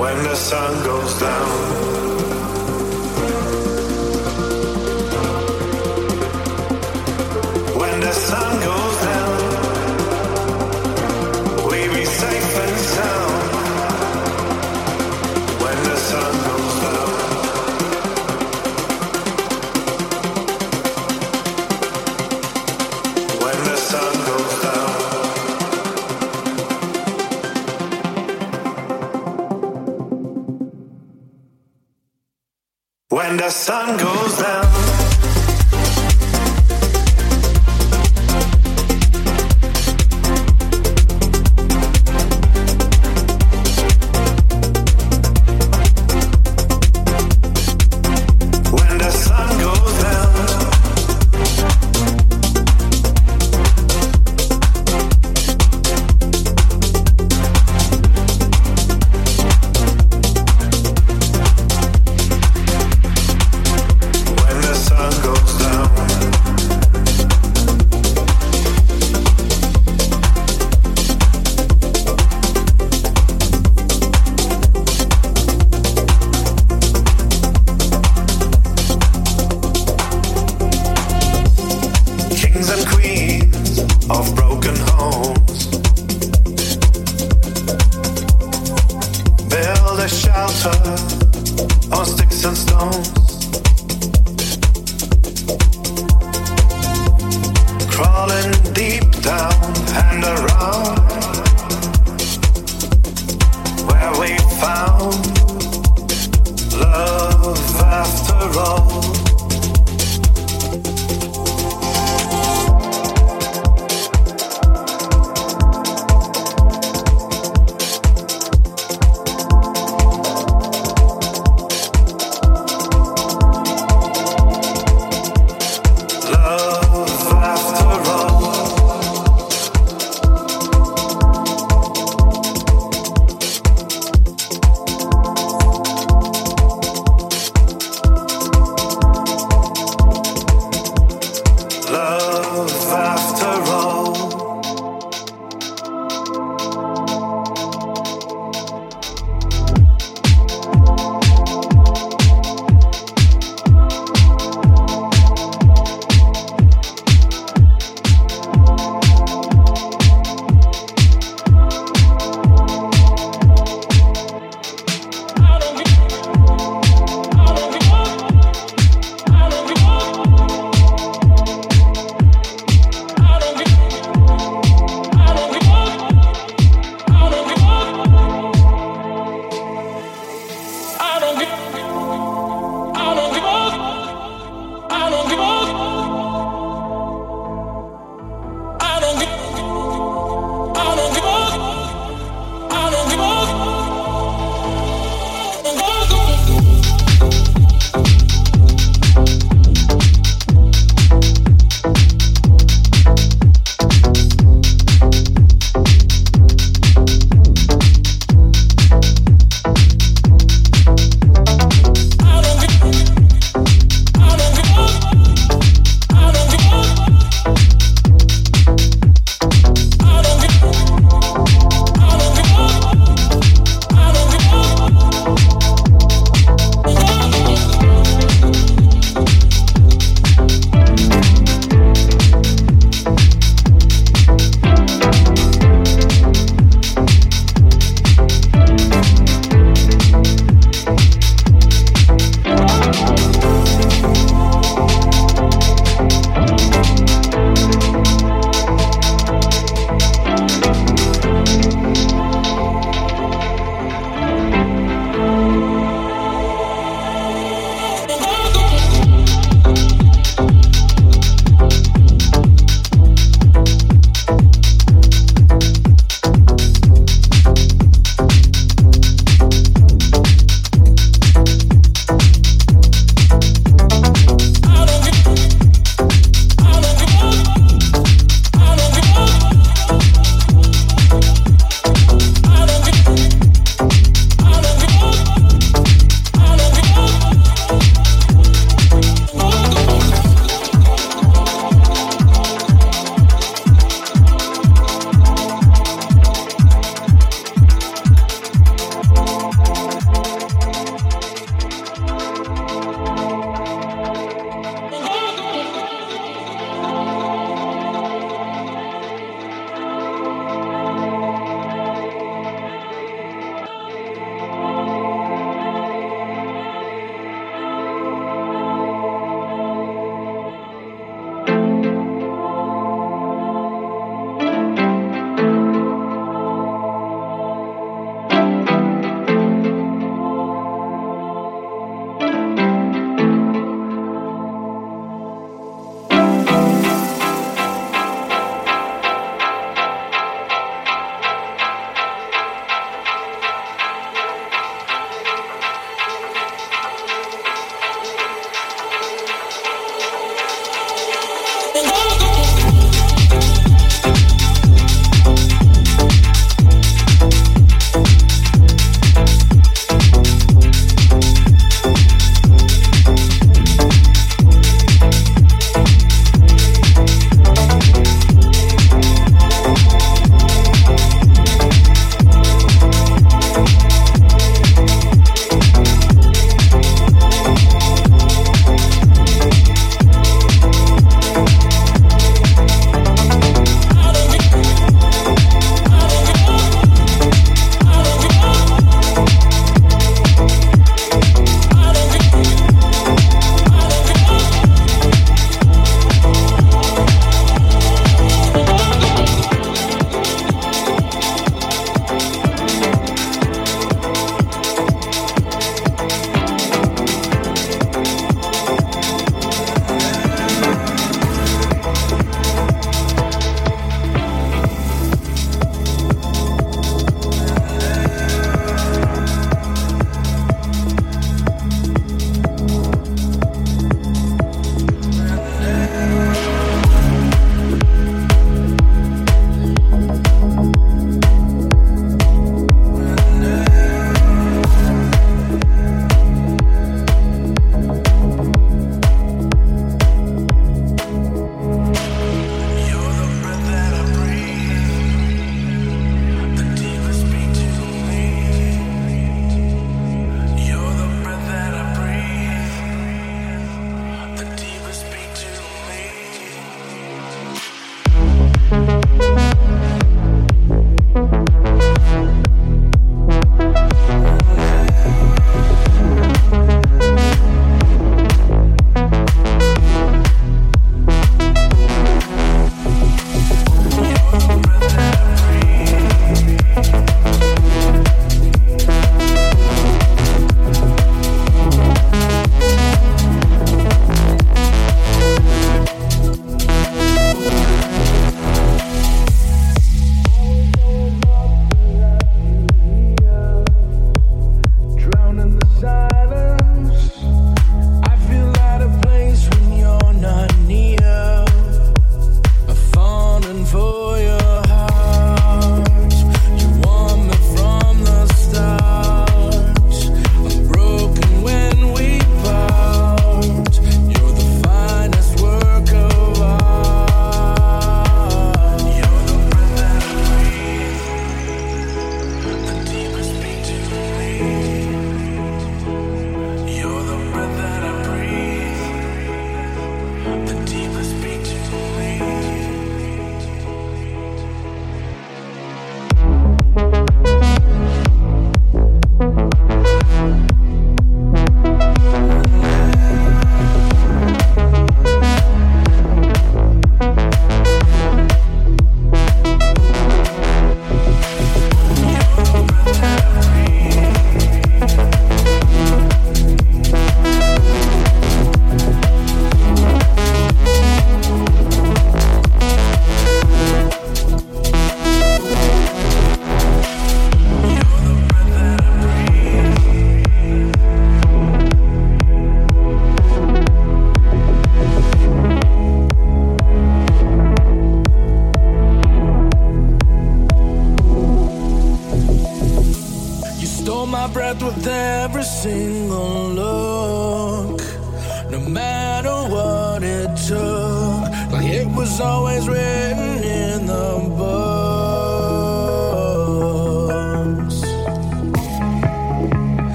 when the sun goes down.